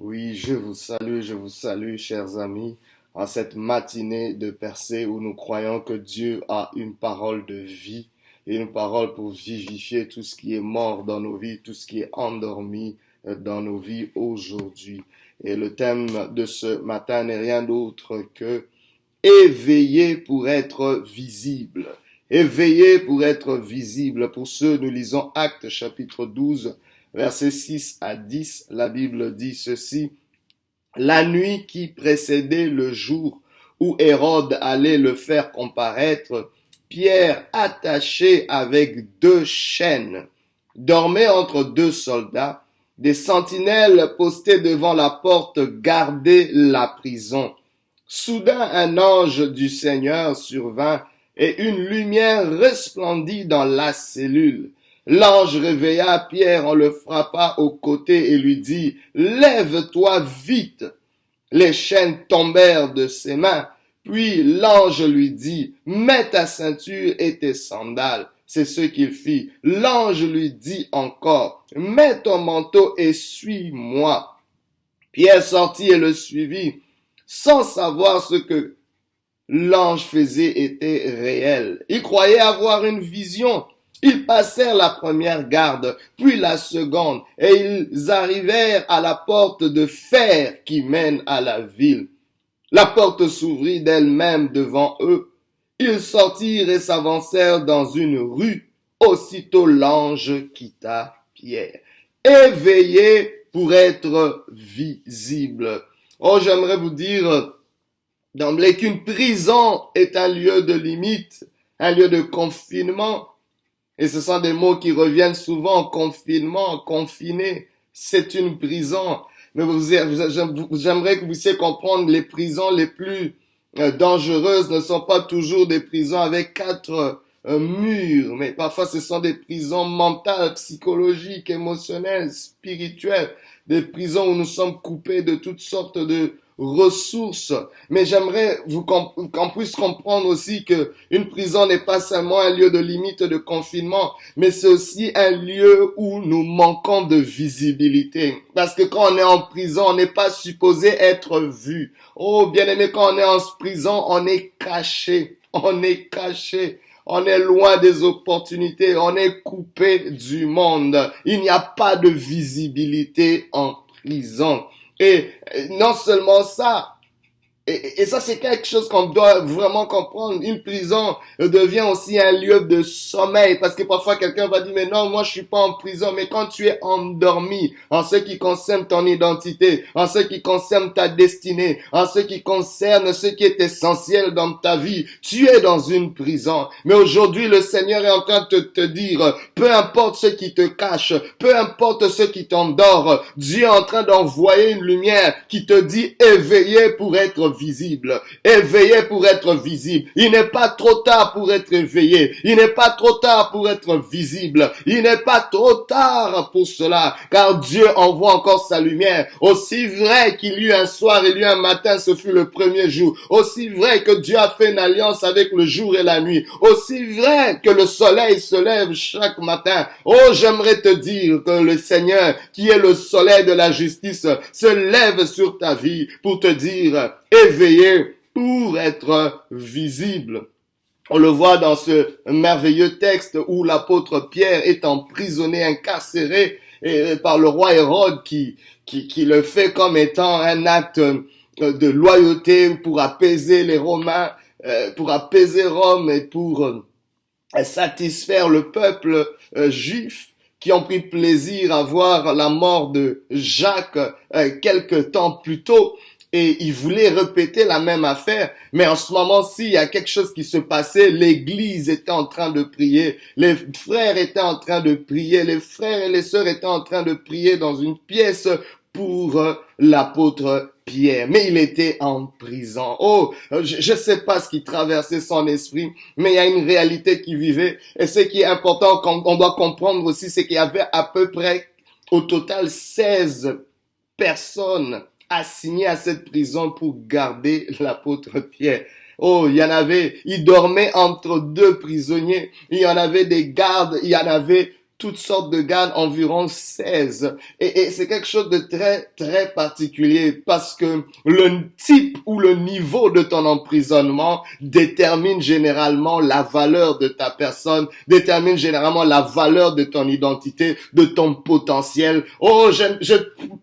Oui, je vous salue, je vous salue, chers amis, en cette matinée de percée où nous croyons que Dieu a une parole de vie une parole pour vivifier tout ce qui est mort dans nos vies, tout ce qui est endormi euh, dans nos vies aujourd'hui. Et le thème de ce matin n'est rien d'autre que éveiller pour être visible. Éveiller pour être visible. Pour ceux, nous lisons Actes chapitre 12, versets 6 à 10, la Bible dit ceci. La nuit qui précédait le jour où Hérode allait le faire comparaître, Pierre, attaché avec deux chaînes, dormait entre deux soldats. Des sentinelles postées devant la porte gardaient la prison. Soudain un ange du Seigneur survint et une lumière resplendit dans la cellule. L'ange réveilla Pierre en le frappa au côté et lui dit, Lève-toi vite. Les chaînes tombèrent de ses mains. Puis l'ange lui dit, Mets ta ceinture et tes sandales. C'est ce qu'il fit. L'ange lui dit encore, Mets ton manteau et suis-moi. Pierre sortit et le suivit, sans savoir ce que l'ange faisait était réel. Il croyait avoir une vision. Ils passèrent la première garde, puis la seconde, et ils arrivèrent à la porte de fer qui mène à la ville. La porte s'ouvrit d'elle-même devant eux. Ils sortirent et s'avancèrent dans une rue. Aussitôt l'ange quitta Pierre. Éveillé pour être visible. Oh, j'aimerais vous dire d'emblée qu'une prison est un lieu de limite, un lieu de confinement, et ce sont des mots qui reviennent souvent, confinement, confiné, c'est une prison. Mais vous, j'aimerais que vous puissiez comprendre, les prisons les plus euh, dangereuses ne sont pas toujours des prisons avec quatre euh, murs, mais parfois ce sont des prisons mentales, psychologiques, émotionnelles, spirituelles, des prisons où nous sommes coupés de toutes sortes de ressources. Mais j'aimerais vous qu'on puisse comprendre aussi que une prison n'est pas seulement un lieu de limite de confinement, mais c'est aussi un lieu où nous manquons de visibilité. Parce que quand on est en prison, on n'est pas supposé être vu. Oh, bien aimé, quand on est en prison, on est caché. On est caché. On est loin des opportunités. On est coupé du monde. Il n'y a pas de visibilité en prison. Et non seulement ça, et, ça, c'est quelque chose qu'on doit vraiment comprendre. Une prison devient aussi un lieu de sommeil parce que parfois quelqu'un va dire, mais non, moi je suis pas en prison. Mais quand tu es endormi en ce qui concerne ton identité, en ce qui concerne ta destinée, en ce qui concerne ce qui est essentiel dans ta vie, tu es dans une prison. Mais aujourd'hui, le Seigneur est en train de te dire, peu importe ce qui te cache, peu importe ce qui t'endort, Dieu est en train d'envoyer une lumière qui te dit éveillé pour être visible. Éveillé pour être visible. Il n'est pas trop tard pour être éveillé. Il n'est pas trop tard pour être visible. Il n'est pas trop tard pour cela. Car Dieu envoie encore sa lumière. Aussi vrai qu'il y eut un soir il y eut un matin, ce fut le premier jour. Aussi vrai que Dieu a fait une alliance avec le jour et la nuit. Aussi vrai que le soleil se lève chaque matin. Oh, j'aimerais te dire que le Seigneur, qui est le soleil de la justice, se lève sur ta vie pour te dire, pour être visible. On le voit dans ce merveilleux texte où l'apôtre Pierre est emprisonné, incarcéré par le roi Hérode qui, qui, le fait comme étant un acte de loyauté pour apaiser les Romains, euh, pour apaiser Rome et pour euh, satisfaire le peuple euh, juif qui ont pris plaisir à voir la mort de Jacques quelque temps plus tôt et il voulait répéter la même affaire. Mais en ce moment-ci, il y a quelque chose qui se passait. L'église était en train de prier. Les frères étaient en train de prier. Les frères et les sœurs étaient en train de prier dans une pièce pour euh, l'apôtre Pierre, mais il était en prison. Oh, je ne sais pas ce qui traversait son esprit, mais il y a une réalité qui vivait. Et ce qui est important qu'on doit comprendre aussi, c'est qu'il y avait à peu près au total 16 personnes assigné à cette prison pour garder l'apôtre Pierre. Oh, il y en avait, il dormait entre deux prisonniers, il y en avait des gardes, il y en avait toutes sortes de gardes, environ 16. Et, et c'est quelque chose de très, très particulier parce que le type ou le niveau de ton emprisonnement détermine généralement la valeur de ta personne, détermine généralement la valeur de ton identité, de ton potentiel. Oh, je, je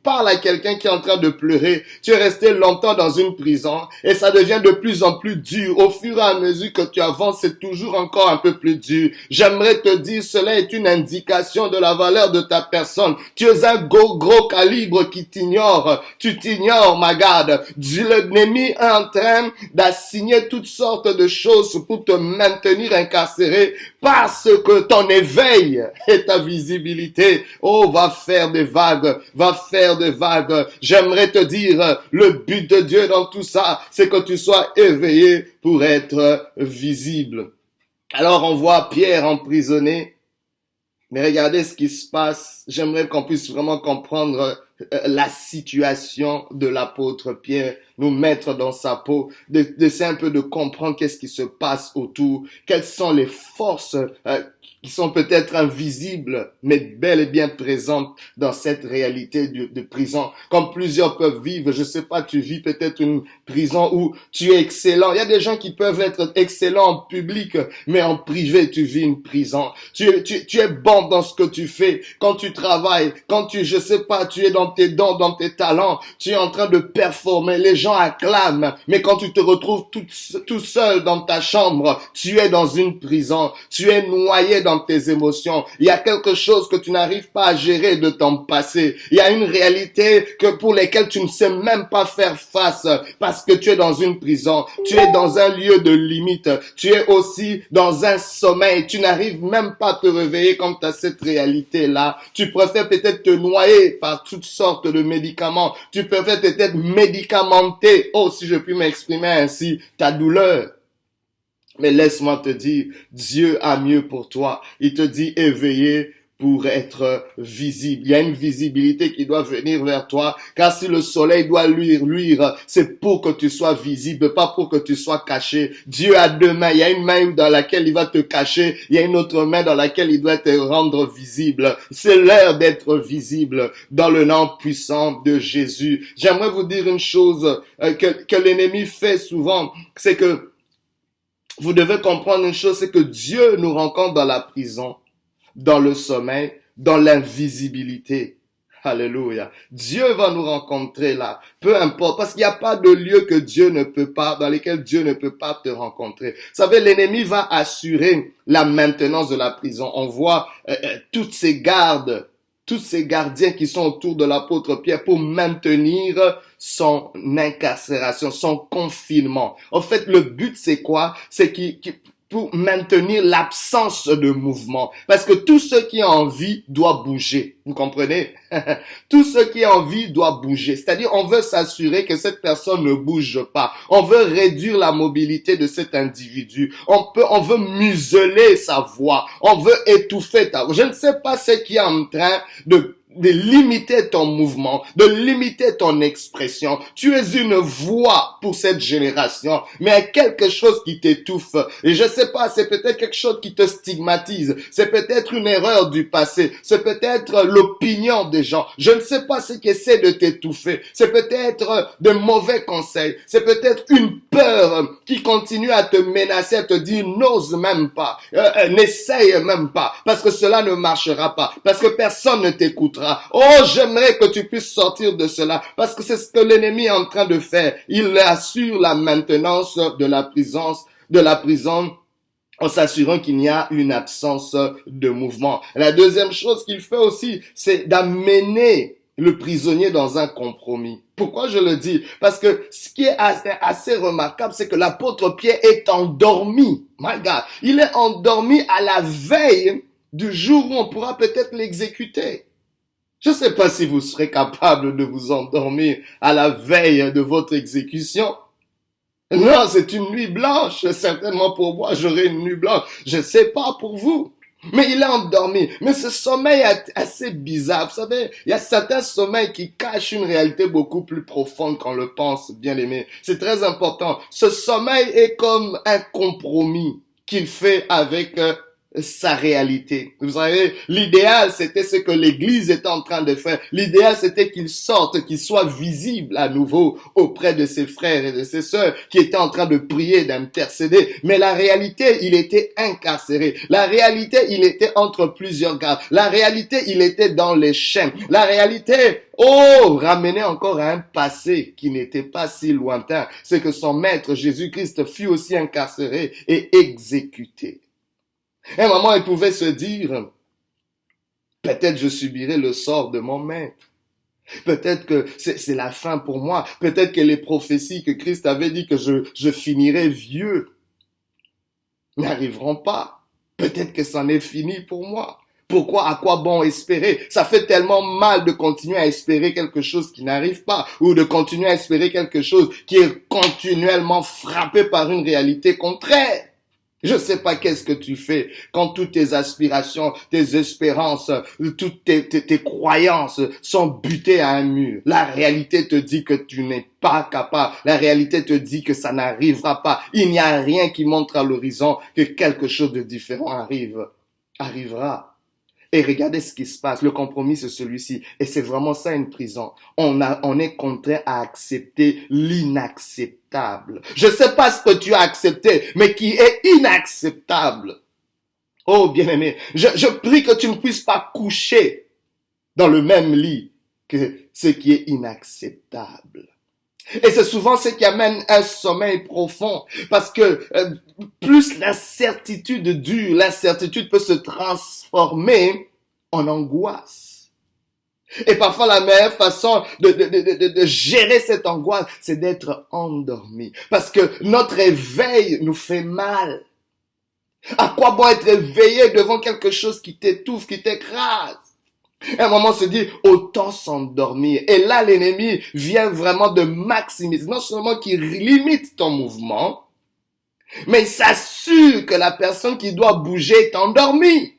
parle à quelqu'un qui est en train de pleurer. Tu es resté longtemps dans une prison et ça devient de plus en plus dur. Au fur et à mesure que tu avances, c'est toujours encore un peu plus dur. J'aimerais te dire, cela est une indication de la valeur de ta personne. Tu es un gros, calibre qui t'ignore. Tu t'ignores, ma garde. L'ennemi est en train d'assigner toutes sortes de choses pour te maintenir incarcéré parce que ton éveil et ta visibilité, oh, va faire des vagues, va faire des vagues. J'aimerais te dire, le but de Dieu dans tout ça, c'est que tu sois éveillé pour être visible. Alors on voit Pierre emprisonné mais regardez ce qui se passe. J'aimerais qu'on puisse vraiment comprendre euh, la situation de l'apôtre Pierre, nous mettre dans sa peau, d'essayer un peu de comprendre qu'est-ce qui se passe autour, quelles sont les forces euh, qui sont peut-être invisibles, mais bel et bien présentes dans cette réalité de, prison. Comme plusieurs peuvent vivre, je sais pas, tu vis peut-être une prison où tu es excellent. Il y a des gens qui peuvent être excellents en public, mais en privé, tu vis une prison. Tu, tu, tu es bon dans ce que tu fais. Quand tu travailles, quand tu, je sais pas, tu es dans tes dons, dans tes talents, tu es en train de performer. Gens acclament, mais quand tu te retrouves tout, tout seul dans ta chambre, tu es dans une prison. Tu es noyé dans tes émotions. Il y a quelque chose que tu n'arrives pas à gérer de ton passé. Il y a une réalité que pour lesquelles tu ne sais même pas faire face parce que tu es dans une prison. Tu es dans un lieu de limite. Tu es aussi dans un sommeil. Tu n'arrives même pas à te réveiller quand tu as cette réalité-là. Tu préfères peut-être te noyer par toutes sortes de médicaments. Tu préfères peut-être médicamenter, oh, si je puis m'exprimer ainsi, ta douleur. Mais laisse-moi te dire, Dieu a mieux pour toi. Il te dit éveillé pour être visible. Il y a une visibilité qui doit venir vers toi, car si le soleil doit luire, luire, c'est pour que tu sois visible, pas pour que tu sois caché. Dieu a deux mains. Il y a une main dans laquelle il va te cacher, il y a une autre main dans laquelle il doit te rendre visible. C'est l'heure d'être visible dans le nom puissant de Jésus. J'aimerais vous dire une chose euh, que, que l'ennemi fait souvent, c'est que vous devez comprendre une chose, c'est que Dieu nous rencontre dans la prison, dans le sommeil, dans l'invisibilité. Alléluia. Dieu va nous rencontrer là. Peu importe. Parce qu'il n'y a pas de lieu que Dieu ne peut pas, dans lequel Dieu ne peut pas te rencontrer. Vous savez, l'ennemi va assurer la maintenance de la prison. On voit euh, euh, toutes ces gardes tous ces gardiens qui sont autour de l'apôtre Pierre pour maintenir son incarcération, son confinement. En fait, le but, c'est quoi? C'est qu'il pour maintenir l'absence de mouvement. Parce que tout ce qui est en vie doit bouger. Vous comprenez? Tout ce qui est en vie doit bouger. C'est-à-dire, on veut s'assurer que cette personne ne bouge pas. On veut réduire la mobilité de cet individu. On peut, on veut museler sa voix. On veut étouffer ta voix. Je ne sais pas ce qui est en train de de limiter ton mouvement, de limiter ton expression. Tu es une voix pour cette génération, mais quelque chose qui t'étouffe. Et je sais pas, c'est peut-être quelque chose qui te stigmatise. C'est peut-être une erreur du passé. C'est peut-être l'opinion des gens. Je ne sais pas ce qui essaie de t'étouffer. C'est peut-être de mauvais conseils. C'est peut-être une peur qui continue à te menacer, à te dire n'ose même pas, euh, euh, n'essaye même pas, parce que cela ne marchera pas, parce que personne ne t'écoutera Oh, j'aimerais que tu puisses sortir de cela parce que c'est ce que l'ennemi est en train de faire. Il assure la maintenance de la prison, de la prison en s'assurant qu'il n'y a une absence de mouvement. La deuxième chose qu'il fait aussi, c'est d'amener le prisonnier dans un compromis. Pourquoi je le dis? Parce que ce qui est assez, assez remarquable, c'est que l'apôtre Pierre est endormi. My God, il est endormi à la veille du jour où on pourra peut-être l'exécuter. Je ne sais pas si vous serez capable de vous endormir à la veille de votre exécution. Non, c'est une nuit blanche. Certainement pour moi, j'aurai une nuit blanche. Je ne sais pas pour vous. Mais il est endormi. Mais ce sommeil est assez bizarre. Vous savez, il y a certains sommeils qui cachent une réalité beaucoup plus profonde qu'on le pense, bien aimé. C'est très important. Ce sommeil est comme un compromis qu'il fait avec euh, sa réalité. Vous savez, l'idéal, c'était ce que l'Église était en train de faire. L'idéal, c'était qu'il sorte, qu'il soit visible à nouveau auprès de ses frères et de ses sœurs qui étaient en train de prier, d'intercéder. Mais la réalité, il était incarcéré. La réalité, il était entre plusieurs gardes. La réalité, il était dans les chaînes. La réalité, Oh, ramener encore à un passé qui n'était pas si lointain, c'est que son maître Jésus-Christ fut aussi incarcéré et exécuté. À moment, il pouvait se dire, peut-être je subirai le sort de mon maître. Peut-être que c'est la fin pour moi. Peut-être que les prophéties que Christ avait dit que je, je finirai vieux n'arriveront pas. Peut-être que c'en est fini pour moi. Pourquoi, à quoi bon espérer? Ça fait tellement mal de continuer à espérer quelque chose qui n'arrive pas, ou de continuer à espérer quelque chose qui est continuellement frappé par une réalité contraire. Je ne sais pas qu'est-ce que tu fais quand toutes tes aspirations, tes espérances, toutes tes, tes, croyances sont butées à un mur. La réalité te dit que tu n'es pas capable. La réalité te dit que ça n'arrivera pas. Il n'y a rien qui montre à l'horizon que quelque chose de différent arrive, arrivera. Et regardez ce qui se passe. Le compromis, c'est celui-ci. Et c'est vraiment ça une prison. On, a, on est contraint à accepter l'inacceptable. Je ne sais pas ce que tu as accepté, mais qui est inacceptable. Oh, bien-aimé, je, je prie que tu ne puisses pas coucher dans le même lit que ce qui est inacceptable. Et c'est souvent ce qui amène un sommeil profond, parce que euh, plus l'incertitude dure, l'incertitude peut se transformer en angoisse. Et parfois la meilleure façon de, de, de, de gérer cette angoisse, c'est d'être endormi, parce que notre éveil nous fait mal. À quoi bon être éveillé devant quelque chose qui t'étouffe, qui t'écrase? Un moment se dit, autant s'endormir. Et là, l'ennemi vient vraiment de maximiser, non seulement qu'il limite ton mouvement, mais il s'assure que la personne qui doit bouger est endormie.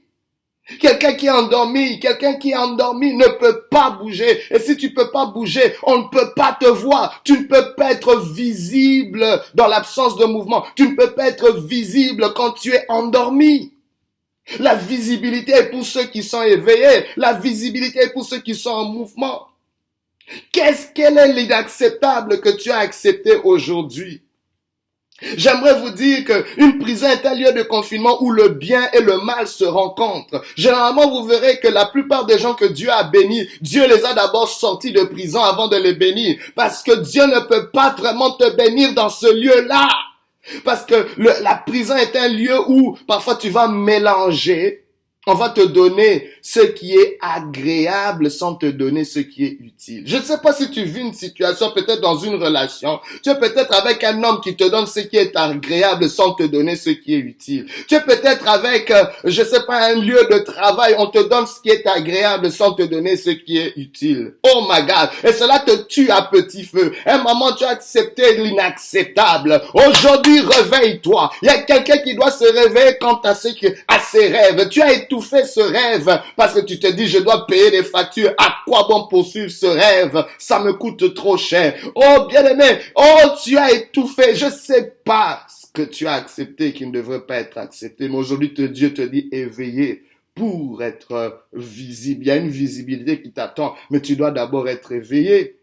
Quelqu'un qui est endormi, quelqu'un qui est endormi ne peut pas bouger. Et si tu peux pas bouger, on ne peut pas te voir. Tu ne peux pas être visible dans l'absence de mouvement. Tu ne peux pas être visible quand tu es endormi. La visibilité est pour ceux qui sont éveillés. La visibilité est pour ceux qui sont en mouvement. Qu'est-ce qu'elle est l'inacceptable que tu as accepté aujourd'hui? J'aimerais vous dire qu'une prison est un lieu de confinement où le bien et le mal se rencontrent. Généralement, vous verrez que la plupart des gens que Dieu a bénis, Dieu les a d'abord sortis de prison avant de les bénir. Parce que Dieu ne peut pas vraiment te bénir dans ce lieu-là. Parce que la prison est un lieu où parfois tu vas mélanger on va te donner ce qui est agréable sans te donner ce qui est utile. Je ne sais pas si tu vis une situation peut-être dans une relation. Tu es peut-être avec un homme qui te donne ce qui est agréable sans te donner ce qui est utile. Tu es peut-être avec, euh, je ne sais pas, un lieu de travail. On te donne ce qui est agréable sans te donner ce qui est utile. Oh my God. Et cela te tue à petit feu. Un moment, tu as accepté l'inacceptable. Aujourd'hui, réveille-toi. Il y a quelqu'un qui doit se réveiller quant à, ce qui, à ses rêves. Tu as été fait ce rêve parce que tu te dis je dois payer les factures. À quoi bon poursuivre ce rêve? Ça me coûte trop cher. Oh bien-aimé, oh tu as étouffé. Je sais pas ce que tu as accepté qui ne devrait pas être accepté. Mais aujourd'hui Dieu te dit éveillé pour être visible. Il y a une visibilité qui t'attend, mais tu dois d'abord être éveillé.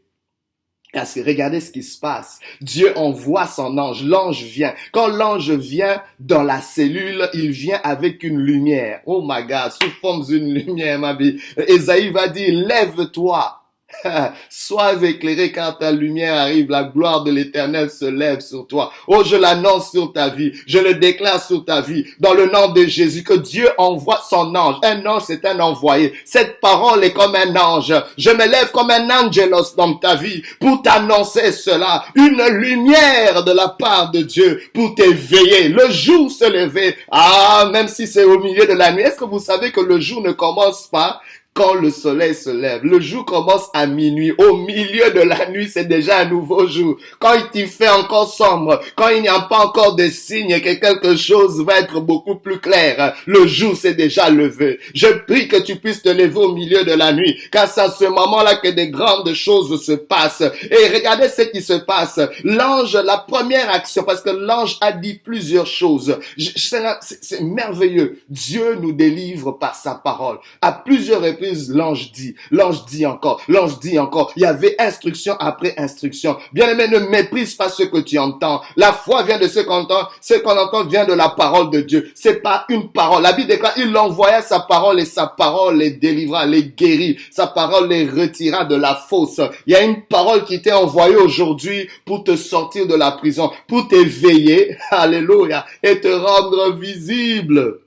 Que regardez ce qui se passe. Dieu envoie son ange. L'ange vient. Quand l'ange vient dans la cellule, il vient avec une lumière. Oh my God, sous forme d'une lumière, ma vie. Esaïe va dire, lève-toi. Sois éclairé quand ta lumière arrive, la gloire de l'éternel se lève sur toi. Oh, je l'annonce sur ta vie, je le déclare sur ta vie, dans le nom de Jésus, que Dieu envoie son ange. Un ange, c'est un envoyé. Cette parole est comme un ange. Je me lève comme un angelos dans ta vie pour t'annoncer cela. Une lumière de la part de Dieu pour t'éveiller. Le jour se lever. Ah, même si c'est au milieu de la nuit. Est-ce que vous savez que le jour ne commence pas? Quand le soleil se lève. Le jour commence à minuit. Au milieu de la nuit, c'est déjà un nouveau jour. Quand il fait encore sombre, quand il n'y a pas encore de signes que quelque chose va être beaucoup plus clair, le jour s'est déjà levé. Je prie que tu puisses te lever au milieu de la nuit, car c'est à ce moment-là que des grandes choses se passent. Et regardez ce qui se passe. L'ange, la première action, parce que l'ange a dit plusieurs choses. C'est merveilleux. Dieu nous délivre par sa parole. À plusieurs l'ange dit, l'ange dit encore, l'ange dit encore. Il y avait instruction après instruction. Bien-aimé, ne méprise pas ce que tu entends. La foi vient de ce qu'on entend. Ce qu'on entend vient de la parole de Dieu. C'est pas une parole. La Bible déclare, il envoya sa parole et sa parole les délivra, les guérit. Sa parole les retira de la fosse. Il y a une parole qui t'est envoyée aujourd'hui pour te sortir de la prison, pour t'éveiller. Alléluia. Et te rendre visible.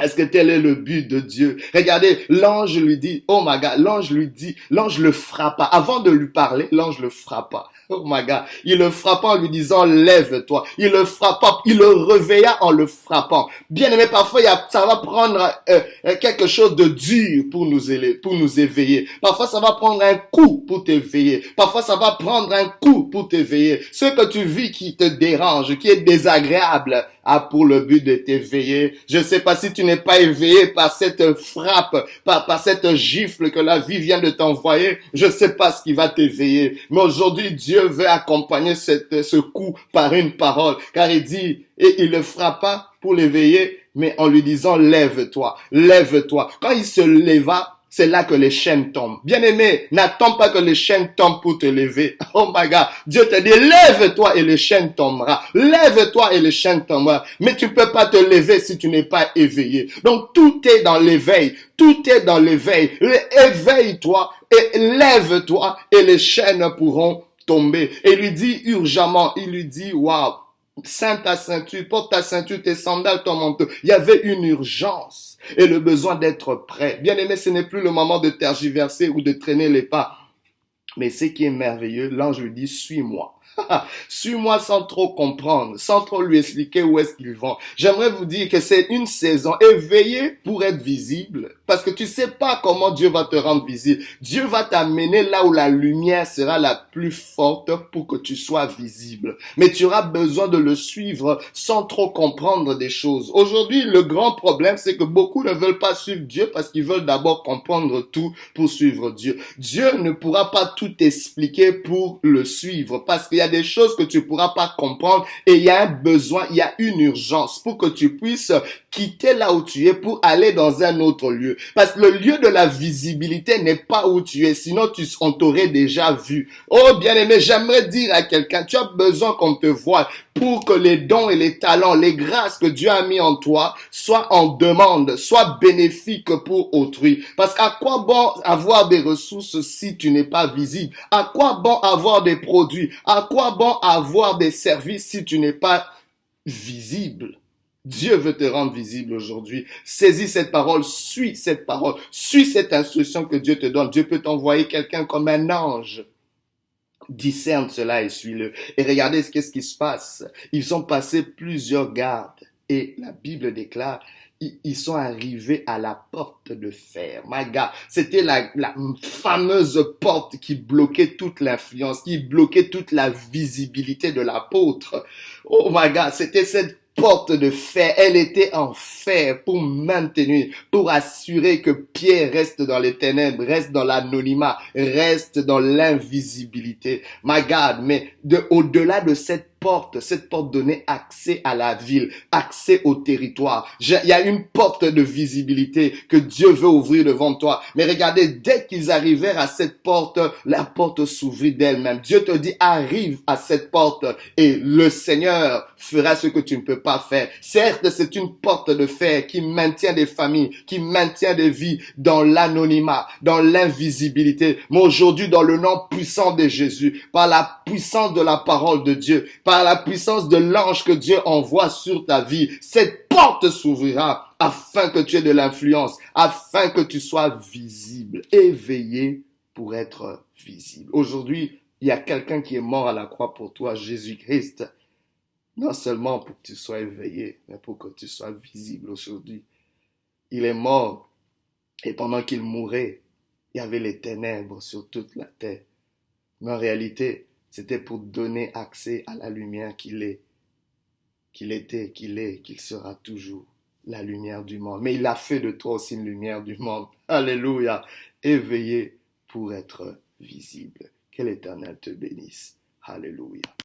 Est-ce que tel est le but de Dieu? Regardez, l'ange lui dit, oh my God, l'ange lui dit, l'ange le frappa. Avant de lui parler, l'ange le frappa. Oh my God. Il le frappa en lui disant, lève-toi. Il le frappa, il le réveilla en le frappant. Bien aimé, parfois, ça va prendre euh, quelque chose de dur pour nous, élever, pour nous éveiller. Parfois, ça va prendre un coup pour t'éveiller. Parfois, ça va prendre un coup pour t'éveiller. Ce que tu vis qui te dérange, qui est désagréable, a pour le but de t'éveiller. Je ne sais pas si tu n'es pas éveillé par cette frappe, par, cette gifle que la vie vient de t'envoyer. Je ne sais pas ce qui va t'éveiller. Mais aujourd'hui, Dieu veut accompagner cette, ce coup par une parole. Car il dit, et il le frappa pour l'éveiller, mais en lui disant, lève-toi, lève-toi. Quand il se leva, c'est là que les chaînes tombent. Bien-aimé, n'attends pas que les chaînes tombent pour te lever. Oh my God, Dieu te dit, lève-toi et les chaînes tombera. Lève-toi et les chaînes tombera. Mais tu peux pas te lever si tu n'es pas éveillé. Donc tout est dans l'éveil. Tout est dans l'éveil. Éveille-toi et lève-toi et les chaînes pourront tomber. Et lui dit urgemment, il lui dit, waouh, Sainte ta ceinture, porte ta ceinture, tes sandales, ton manteau. Il y avait une urgence et le besoin d'être prêt. Bien aimé, ce n'est plus le moment de tergiverser ou de traîner les pas. Mais ce qui est merveilleux, l'ange lui dit, suis-moi. Suis-moi sans trop comprendre, sans trop lui expliquer où est-ce qu'ils vont. J'aimerais vous dire que c'est une saison éveillée pour être visible. Parce que tu sais pas comment Dieu va te rendre visible. Dieu va t'amener là où la lumière sera la plus forte pour que tu sois visible. Mais tu auras besoin de le suivre sans trop comprendre des choses. Aujourd'hui, le grand problème, c'est que beaucoup ne veulent pas suivre Dieu parce qu'ils veulent d'abord comprendre tout pour suivre Dieu. Dieu ne pourra pas tout expliquer pour le suivre parce qu'il y a des choses que tu pourras pas comprendre et il y a un besoin, il y a une urgence pour que tu puisses quitter là où tu es pour aller dans un autre lieu. Parce que le lieu de la visibilité n'est pas où tu es, sinon tu, on t'aurait déjà vu. Oh bien aimé, j'aimerais dire à quelqu'un, tu as besoin qu'on te voie pour que les dons et les talents, les grâces que Dieu a mis en toi soient en demande, soient bénéfiques pour autrui. Parce qu'à quoi bon avoir des ressources si tu n'es pas visible? À quoi bon avoir des produits? À quoi bon avoir des services si tu n'es pas visible? Dieu veut te rendre visible aujourd'hui. Saisis cette parole, suis cette parole, suis cette instruction que Dieu te donne. Dieu peut t'envoyer quelqu'un comme un ange. Discerne cela et suis-le. Et regardez ce qu'est-ce qui se passe. Ils ont passé plusieurs gardes. Et la Bible déclare, ils sont arrivés à la porte de fer. My God, c'était la, la fameuse porte qui bloquait toute l'influence, qui bloquait toute la visibilité de l'apôtre. Oh my God, c'était cette porte de fer. Elle était en fer pour maintenir, pour assurer que Pierre reste dans les ténèbres, reste dans l'anonymat, reste dans l'invisibilité. My God, mais de, au-delà de cette porte, cette porte donnait accès à la ville, accès au territoire. Il y a une porte de visibilité que Dieu veut ouvrir devant toi. Mais regardez, dès qu'ils arrivèrent à cette porte, la porte s'ouvrit d'elle-même. Dieu te dit, arrive à cette porte et le Seigneur fera ce que tu ne peux pas faire. Certes, c'est une porte de fer qui maintient des familles, qui maintient des vies dans l'anonymat, dans l'invisibilité. Mais aujourd'hui, dans le nom puissant de Jésus, par la puissance de la parole de Dieu, par la puissance de l'ange que Dieu envoie sur ta vie, cette porte s'ouvrira afin que tu aies de l'influence, afin que tu sois visible, éveillé pour être visible. Aujourd'hui, il y a quelqu'un qui est mort à la croix pour toi, Jésus-Christ. Non seulement pour que tu sois éveillé, mais pour que tu sois visible aujourd'hui. Il est mort Et pendant qu'il mourait, il y avait les ténèbres sur toute la terre. Mais en réalité, c'était pour donner accès à la lumière qu'il est, qu'il était, qu'il est, qu'il sera toujours la lumière du monde. Mais il a fait de toi aussi une lumière du monde. Alléluia. Éveillé pour être visible. Que l'Éternel te bénisse. Alléluia.